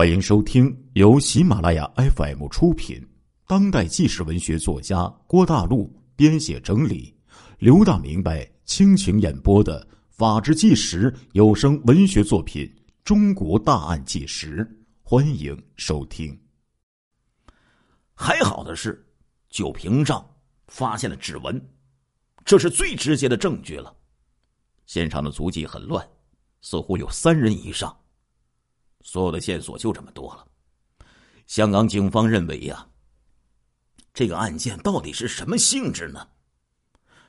欢迎收听由喜马拉雅 FM 出品、当代纪实文学作家郭大陆编写整理、刘大明白倾情演播的《法制纪实》有声文学作品《中国大案纪实》，欢迎收听。还好的是，酒瓶上发现了指纹，这是最直接的证据了。现场的足迹很乱，似乎有三人以上。所有的线索就这么多了。香港警方认为呀，这个案件到底是什么性质呢？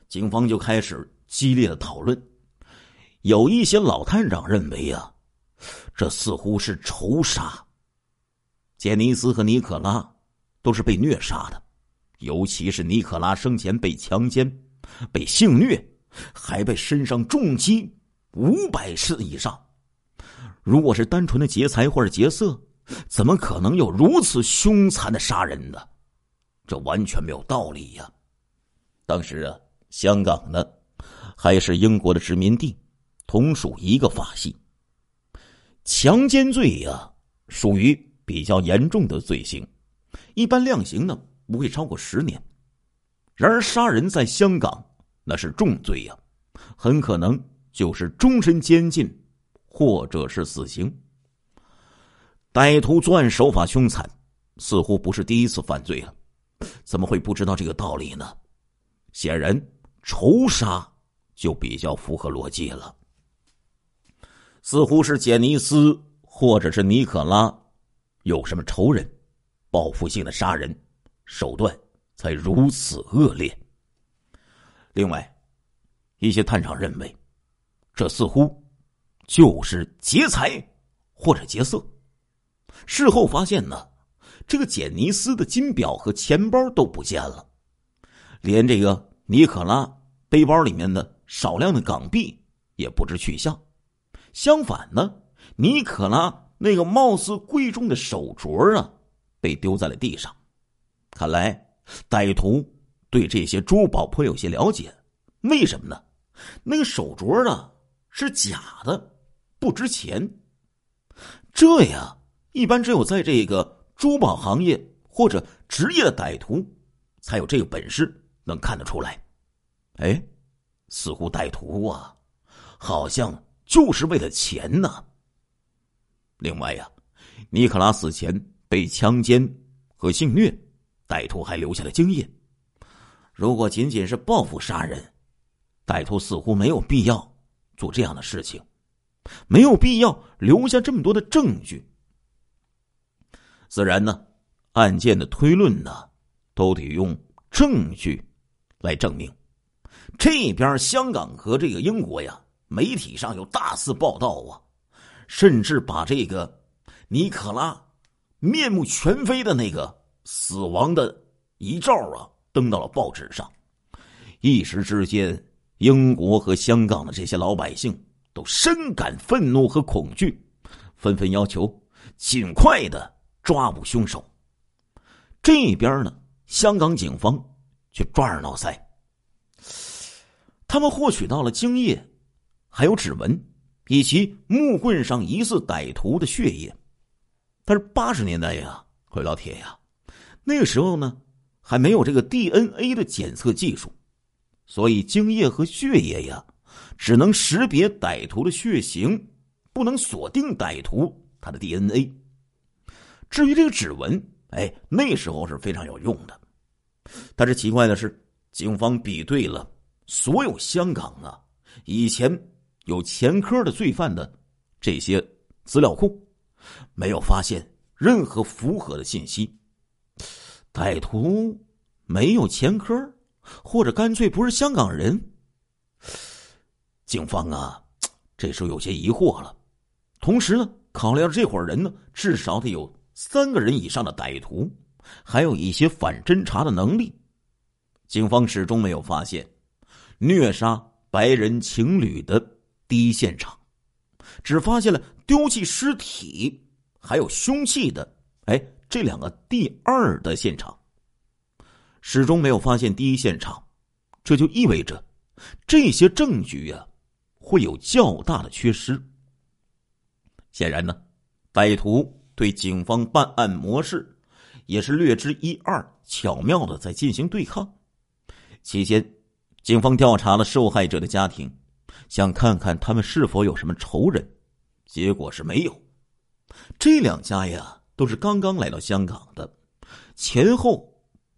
警方就开始激烈的讨论。有一些老探长认为呀，这似乎是仇杀。杰尼斯和尼可拉都是被虐杀的，尤其是尼可拉生前被强奸、被性虐，还被身上重击五百次以上。如果是单纯的劫财或者劫色，怎么可能有如此凶残的杀人呢？这完全没有道理呀！当时啊，香港呢还是英国的殖民地，同属一个法系。强奸罪呀，属于比较严重的罪行，一般量刑呢不会超过十年。然而，杀人在香港那是重罪呀，很可能就是终身监禁。或者是死刑。歹徒作案手法凶残，似乎不是第一次犯罪了，怎么会不知道这个道理呢？显然，仇杀就比较符合逻辑了。似乎是简尼斯或者是尼可拉有什么仇人，报复性的杀人手段才如此恶劣。另外，一些探长认为，这似乎。就是劫财或者劫色。事后发现呢，这个简尼斯的金表和钱包都不见了，连这个尼可拉背包里面的少量的港币也不知去向。相反呢，尼可拉那个貌似贵重的手镯啊，被丢在了地上。看来歹徒对这些珠宝颇有些了解。为什么呢？那个手镯啊是假的。不值钱，这呀，一般只有在这个珠宝行业或者职业的歹徒才有这个本事能看得出来。哎，似乎歹徒啊，好像就是为了钱呢。另外呀，尼克拉死前被强奸和性虐，歹徒还留下了精液。如果仅仅是报复杀人，歹徒似乎没有必要做这样的事情。没有必要留下这么多的证据。自然呢，案件的推论呢，都得用证据来证明。这边香港和这个英国呀，媒体上有大肆报道啊，甚至把这个尼可拉面目全非的那个死亡的遗照啊，登到了报纸上。一时之间，英国和香港的这些老百姓。都深感愤怒和恐惧，纷纷要求尽快的抓捕凶手。这边呢，香港警方却抓耳挠腮。他们获取到了精液，还有指纹，以及木棍上疑似歹徒的血液。但是八十年代呀，各位老铁呀，那个时候呢，还没有这个 DNA 的检测技术，所以精液和血液呀。只能识别歹徒的血型，不能锁定歹徒他的 DNA。至于这个指纹，哎，那时候是非常有用的。但是奇怪的是，警方比对了所有香港啊以前有前科的罪犯的这些资料库，没有发现任何符合的信息。歹徒没有前科，或者干脆不是香港人。警方啊，这时候有些疑惑了。同时呢，考虑到这伙人呢，至少得有三个人以上的歹徒，还有一些反侦查的能力。警方始终没有发现虐杀白人情侣的第一现场，只发现了丢弃尸体还有凶器的，哎，这两个第二的现场，始终没有发现第一现场。这就意味着这些证据呀。会有较大的缺失。显然呢，歹徒对警方办案模式也是略知一二，巧妙的在进行对抗。期间，警方调查了受害者的家庭，想看看他们是否有什么仇人，结果是没有。这两家呀，都是刚刚来到香港的，前后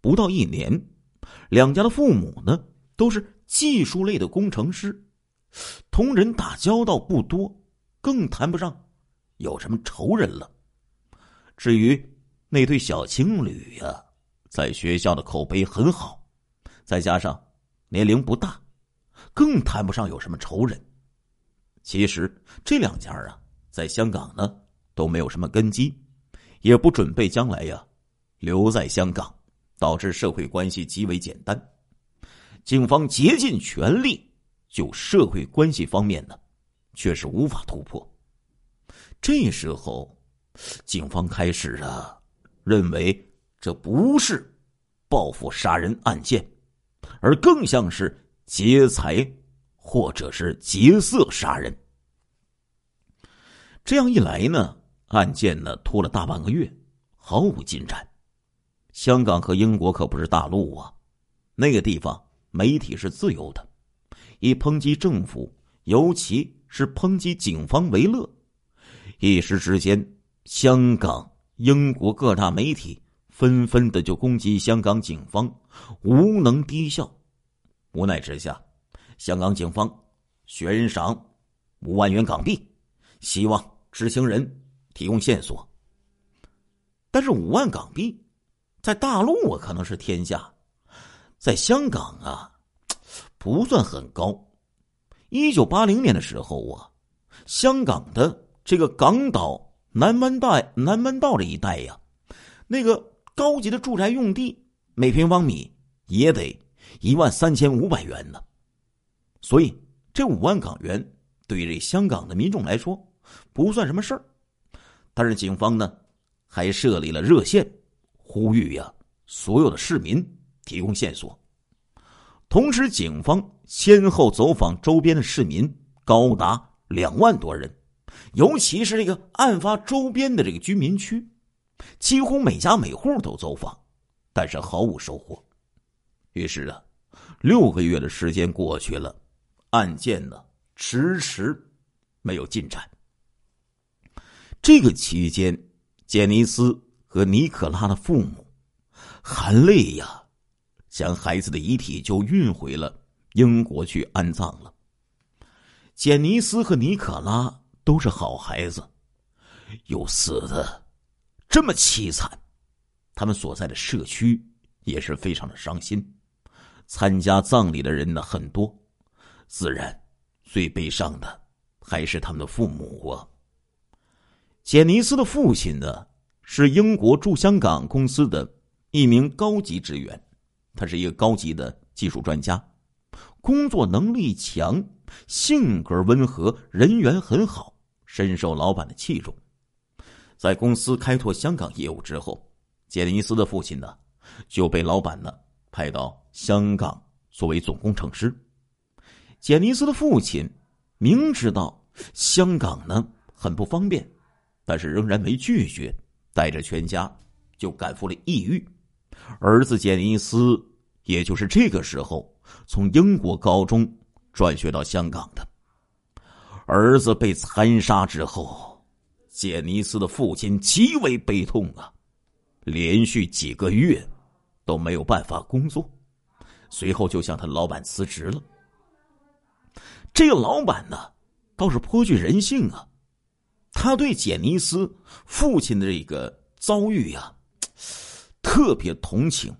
不到一年。两家的父母呢，都是技术类的工程师，同人打交道不多，更谈不上有什么仇人了。至于那对小情侣呀，在学校的口碑很好，再加上年龄不大，更谈不上有什么仇人。其实这两家啊，在香港呢都没有什么根基，也不准备将来呀留在香港。导致社会关系极为简单，警方竭尽全力就社会关系方面呢，却是无法突破。这时候，警方开始啊，认为这不是报复杀人案件，而更像是劫财或者是劫色杀人。这样一来呢，案件呢拖了大半个月，毫无进展。香港和英国可不是大陆啊，那个地方媒体是自由的，以抨击政府，尤其是抨击警方为乐。一时之间，香港、英国各大媒体纷纷的就攻击香港警方无能低效。无奈之下，香港警方悬赏五万元港币，希望知情人提供线索。但是五万港币。在大陆啊，可能是天下，在香港啊，不算很高。一九八零年的时候啊，香港的这个港岛南湾带南湾道这一带呀，那个高级的住宅用地，每平方米也得一万三千五百元呢。所以，这五万港元对于这香港的民众来说不算什么事儿。但是，警方呢还设立了热线。呼吁呀，所有的市民提供线索。同时，警方先后走访周边的市民，高达两万多人，尤其是这个案发周边的这个居民区，几乎每家每户都走访，但是毫无收获。于是啊，六个月的时间过去了，案件呢迟迟没有进展。这个期间，杰尼斯。和尼可拉的父母含泪呀，将孩子的遗体就运回了英国去安葬了。简尼斯和尼可拉都是好孩子，又死的这么凄惨，他们所在的社区也是非常的伤心。参加葬礼的人呢很多，自然最悲伤的还是他们的父母啊。简尼斯的父亲呢？是英国驻香港公司的一名高级职员，他是一个高级的技术专家，工作能力强，性格温和，人缘很好，深受老板的器重。在公司开拓香港业务之后，杰尼斯的父亲呢就被老板呢派到香港作为总工程师。杰尼斯的父亲明知道香港呢很不方便，但是仍然没拒绝。带着全家就赶赴了异域，儿子简尼斯也就是这个时候从英国高中转学到香港的。儿子被残杀之后，简尼斯的父亲极为悲痛啊，连续几个月都没有办法工作，随后就向他老板辞职了。这个老板呢，倒是颇具人性啊。他对简尼斯父亲的这个遭遇呀，特别同情。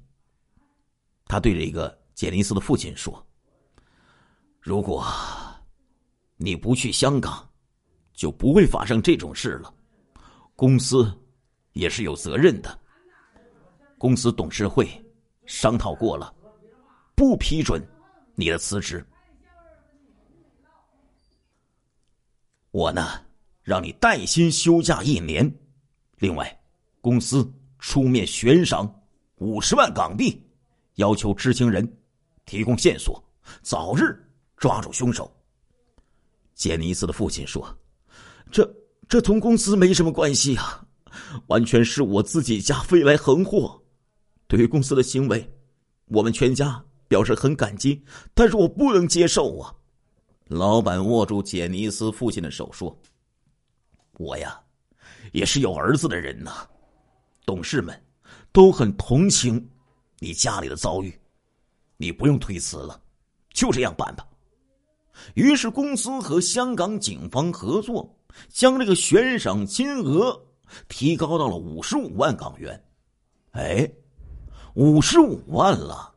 他对这个简尼斯的父亲说：“如果你不去香港，就不会发生这种事了。公司也是有责任的。公司董事会商讨过了，不批准你的辞职。我呢？”让你带薪休假一年，另外，公司出面悬赏五十万港币，要求知情人提供线索，早日抓住凶手。杰尼斯的父亲说：“这这同公司没什么关系啊，完全是我自己家飞来横祸。对于公司的行为，我们全家表示很感激，但是我不能接受啊！老板握住简尼斯父亲的手说：“我呀，也是有儿子的人呐。董事们都很同情你家里的遭遇，你不用推辞了，就这样办吧。”于是，公司和香港警方合作，将这个悬赏金额提高到了五十五万港元。哎，五十五万了，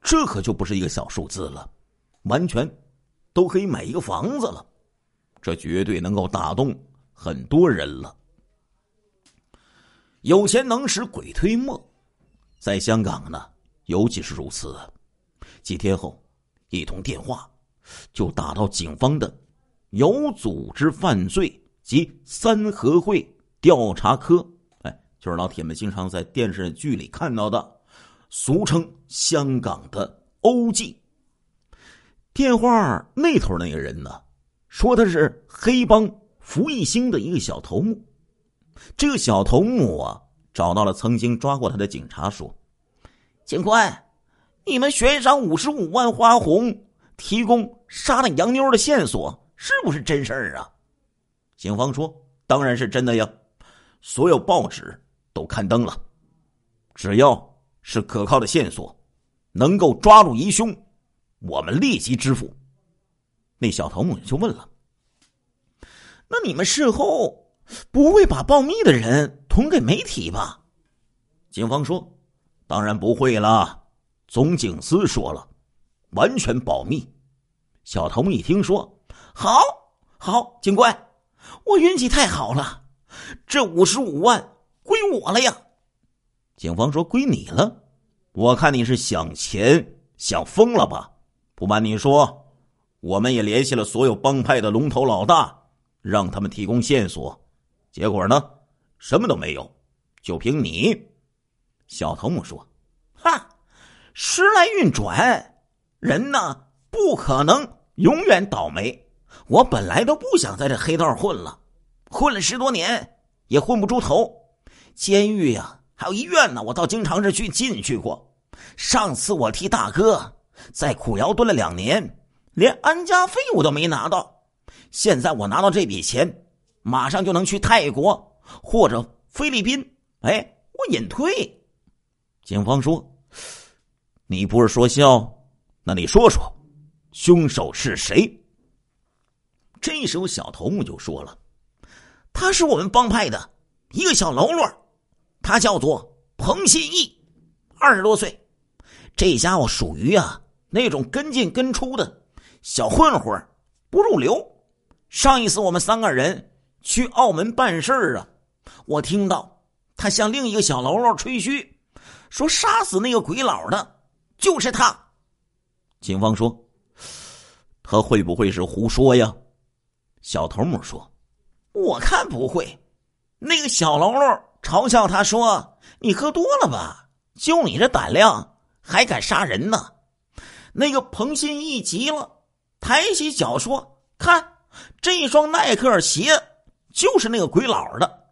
这可就不是一个小数字了，完全都可以买一个房子了。这绝对能够打动很多人了。有钱能使鬼推磨，在香港呢，尤其是如此。几天后，一通电话。就打到警方的有组织犯罪及三合会调查科，哎，就是老铁们经常在电视剧里看到的，俗称香港的欧记。电话那头那个人呢，说他是黑帮福义兴的一个小头目。这个小头目啊，找到了曾经抓过他的警察，说：“警官，你们悬赏五十五万花红。”提供杀了洋妞的线索是不是真事儿啊？警方说：“当然是真的呀，所有报纸都刊登了。只要是可靠的线索，能够抓住疑凶，我们立即支付。”那小头目就问了：“那你们事后不会把报密的人捅给媒体吧？”警方说：“当然不会了，总警司说了。”完全保密。小头目一听说，好，好，警官，我运气太好了，这五十五万归我了呀。警方说归你了，我看你是想钱想疯了吧？不瞒你说，我们也联系了所有帮派的龙头老大，让他们提供线索，结果呢，什么都没有，就凭你。小头目说：“哈，时来运转。”人呢，不可能永远倒霉。我本来都不想在这黑道混了，混了十多年也混不出头。监狱呀，还有医院呢，我倒经常是去进去过。上次我替大哥在苦窑蹲了两年，连安家费我都没拿到。现在我拿到这笔钱，马上就能去泰国或者菲律宾。哎，我隐退。警方说：“你不是说笑？”那你说说，凶手是谁？这时候，小头目就说了：“他是我们帮派的一个小喽啰，他叫做彭新义，二十多岁。这家伙属于啊那种跟进跟出的小混混，不入流。上一次我们三个人去澳门办事儿啊，我听到他向另一个小喽啰吹嘘，说杀死那个鬼佬的就是他。”警方说：“他会不会是胡说呀？”小头目说：“我看不会。”那个小喽啰嘲笑他说：“你喝多了吧？就你这胆量，还敢杀人呢？”那个彭新义急了，抬起脚说：“看，这双耐克鞋就是那个鬼佬的，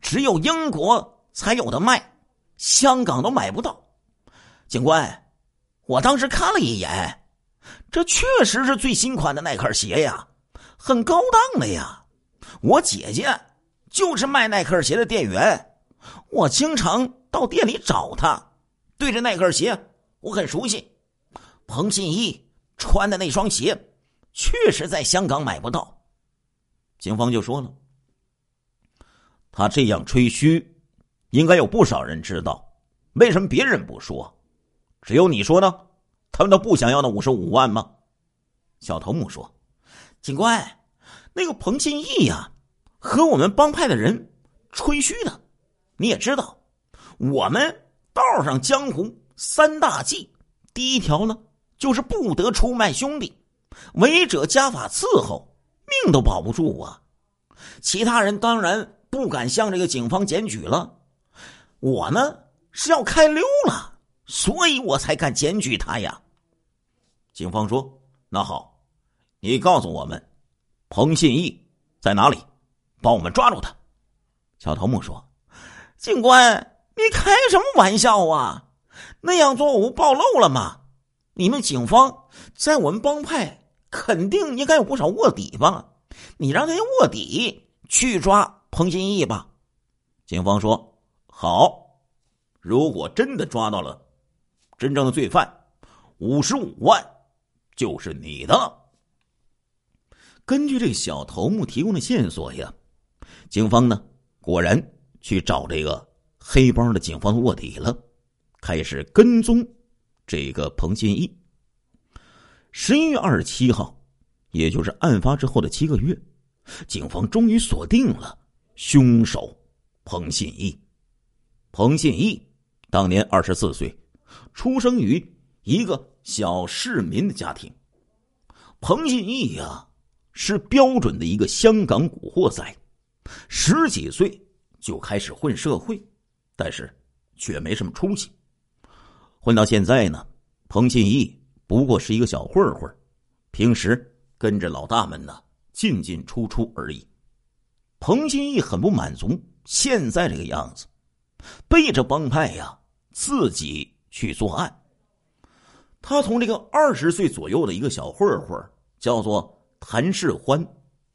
只有英国才有的卖，香港都买不到。”警官。我当时看了一眼，这确实是最新款的耐克鞋呀，很高档的呀。我姐姐就是卖耐克鞋的店员，我经常到店里找她。对着耐克鞋，我很熟悉。彭信义穿的那双鞋，确实在香港买不到。警方就说了，他这样吹嘘，应该有不少人知道，为什么别人不说？只有你说呢？他们都不想要那五十五万吗？小头目说：“警官，那个彭金义呀，和我们帮派的人吹嘘的。你也知道，我们道上江湖三大忌，第一条呢，就是不得出卖兄弟，违者家法伺候，命都保不住啊。其他人当然不敢向这个警方检举了。我呢是要开溜了。”所以我才敢检举他呀。警方说：“那好，你告诉我们，彭信义在哪里，帮我们抓住他。”小头目说：“警官，你开什么玩笑啊？那样做我不暴露了吗？你们警方在我们帮派肯定应该有不少卧底吧？你让那些卧底去抓彭新义吧。警方说：“好，如果真的抓到了真正的罪犯，五十五万就是你的。”根据这个小头目提供的线索呀，警方呢果然去找这个黑帮的警方卧底了，开始跟踪这个彭新义。十一月二十七号，也就是案发之后的七个月，警方终于锁定了凶手彭信义。彭信义当年二十四岁，出生于一个小市民的家庭。彭信义呀。是标准的一个香港古惑仔，十几岁就开始混社会，但是却没什么出息。混到现在呢，彭信义不过是一个小混混，平时跟着老大们呢进进出出而已。彭新义很不满足现在这个样子，背着帮派呀自己去作案。他从这个二十岁左右的一个小混混叫做。谭世欢，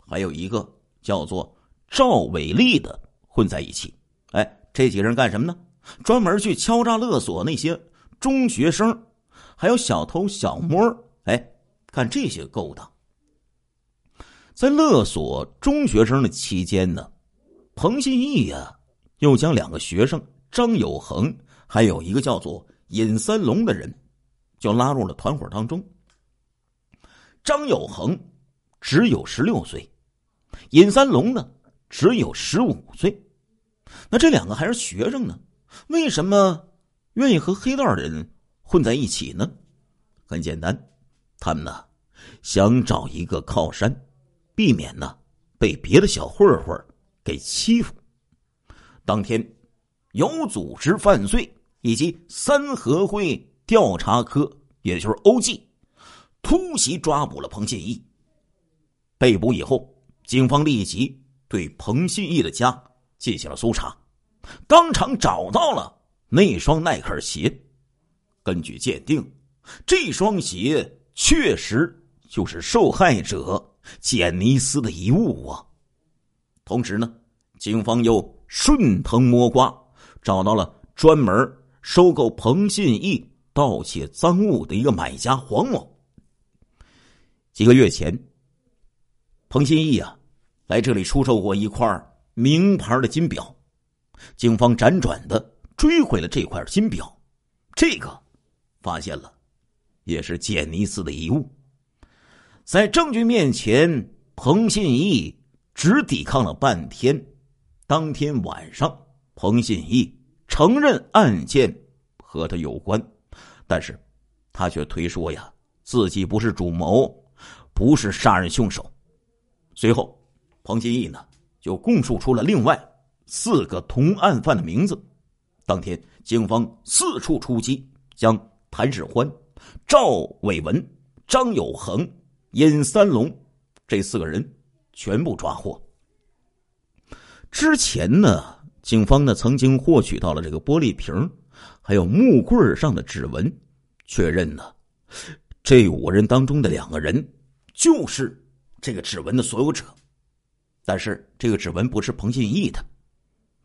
还有一个叫做赵伟丽的混在一起。哎，这几个人干什么呢？专门去敲诈勒索那些中学生，还有小偷小摸。哎，干这些勾当。在勒索中学生的期间呢，彭信义呀，又将两个学生张有恒，还有一个叫做尹三龙的人，就拉入了团伙当中。张有恒。只有十六岁，尹三龙呢只有十五岁，那这两个还是学生呢，为什么愿意和黑道人混在一起呢？很简单，他们呢想找一个靠山，避免呢被别的小混混给欺负。当天，有组织犯罪以及三合会调查科，也就是 OG，突袭抓捕了彭建义。被捕以后，警方立即对彭信义的家进行了搜查，当场找到了那双耐克鞋。根据鉴定，这双鞋确实就是受害者简尼斯的遗物啊。同时呢，警方又顺藤摸瓜，找到了专门收购彭信义盗窃赃物的一个买家黄某。几个月前。彭信义啊，来这里出售过一块名牌的金表，警方辗转的追回了这块金表，这个发现了，也是简尼斯的遗物。在证据面前，彭信义只抵抗了半天。当天晚上，彭信义承认案件和他有关，但是他却推说呀，自己不是主谋，不是杀人凶手。随后，彭信义呢就供述出了另外四个同案犯的名字。当天，警方四处出击，将谭世欢、赵伟文、张有恒、尹三龙这四个人全部抓获。之前呢，警方呢曾经获取到了这个玻璃瓶还有木棍上的指纹，确认呢这五人当中的两个人就是。这个指纹的所有者，但是这个指纹不是彭信义的。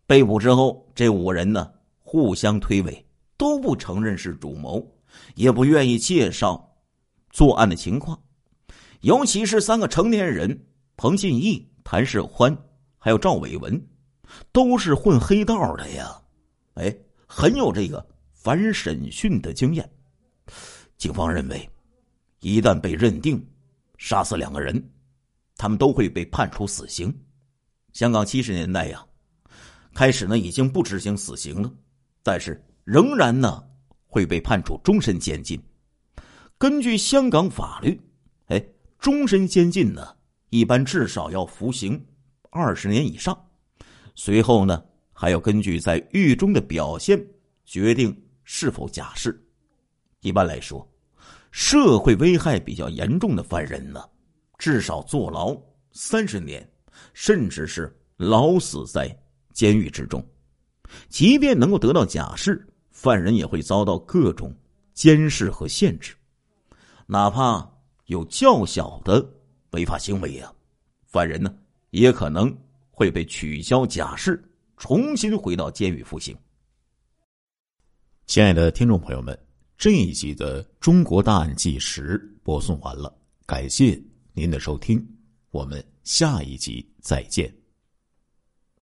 被捕之后，这五人呢互相推诿，都不承认是主谋，也不愿意介绍作案的情况。尤其是三个成年人彭信义、谭世欢还有赵伟文，都是混黑道的呀，哎，很有这个反审讯的经验。警方认为，一旦被认定杀死两个人。他们都会被判处死刑。香港七十年代呀，开始呢已经不执行死刑了，但是仍然呢会被判处终身监禁。根据香港法律，哎，终身监禁呢一般至少要服刑二十年以上，随后呢还要根据在狱中的表现决定是否假释。一般来说，社会危害比较严重的犯人呢。至少坐牢三十年，甚至是老死在监狱之中。即便能够得到假释，犯人也会遭到各种监视和限制。哪怕有较小的违法行为啊，犯人呢也可能会被取消假释，重新回到监狱服刑。亲爱的听众朋友们，这一集的《中国大案纪实》播送完了，感谢您的收听，我们下一集再见。